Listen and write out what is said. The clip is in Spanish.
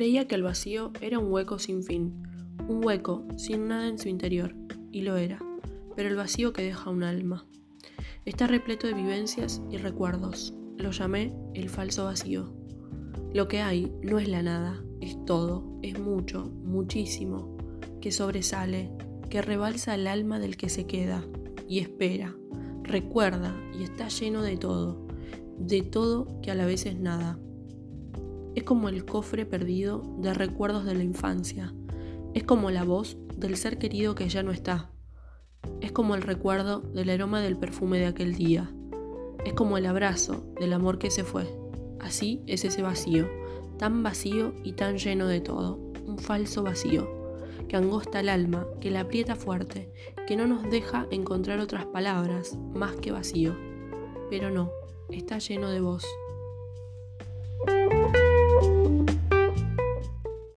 Creía que el vacío era un hueco sin fin, un hueco sin nada en su interior, y lo era, pero el vacío que deja un alma. Está repleto de vivencias y recuerdos. Lo llamé el falso vacío. Lo que hay no es la nada, es todo, es mucho, muchísimo, que sobresale, que rebalsa el alma del que se queda y espera, recuerda y está lleno de todo, de todo que a la vez es nada. Es como el cofre perdido de recuerdos de la infancia, es como la voz del ser querido que ya no está, es como el recuerdo del aroma del perfume de aquel día, es como el abrazo del amor que se fue. Así es ese vacío, tan vacío y tan lleno de todo, un falso vacío, que angosta el alma, que la aprieta fuerte, que no nos deja encontrar otras palabras más que vacío. Pero no, está lleno de vos,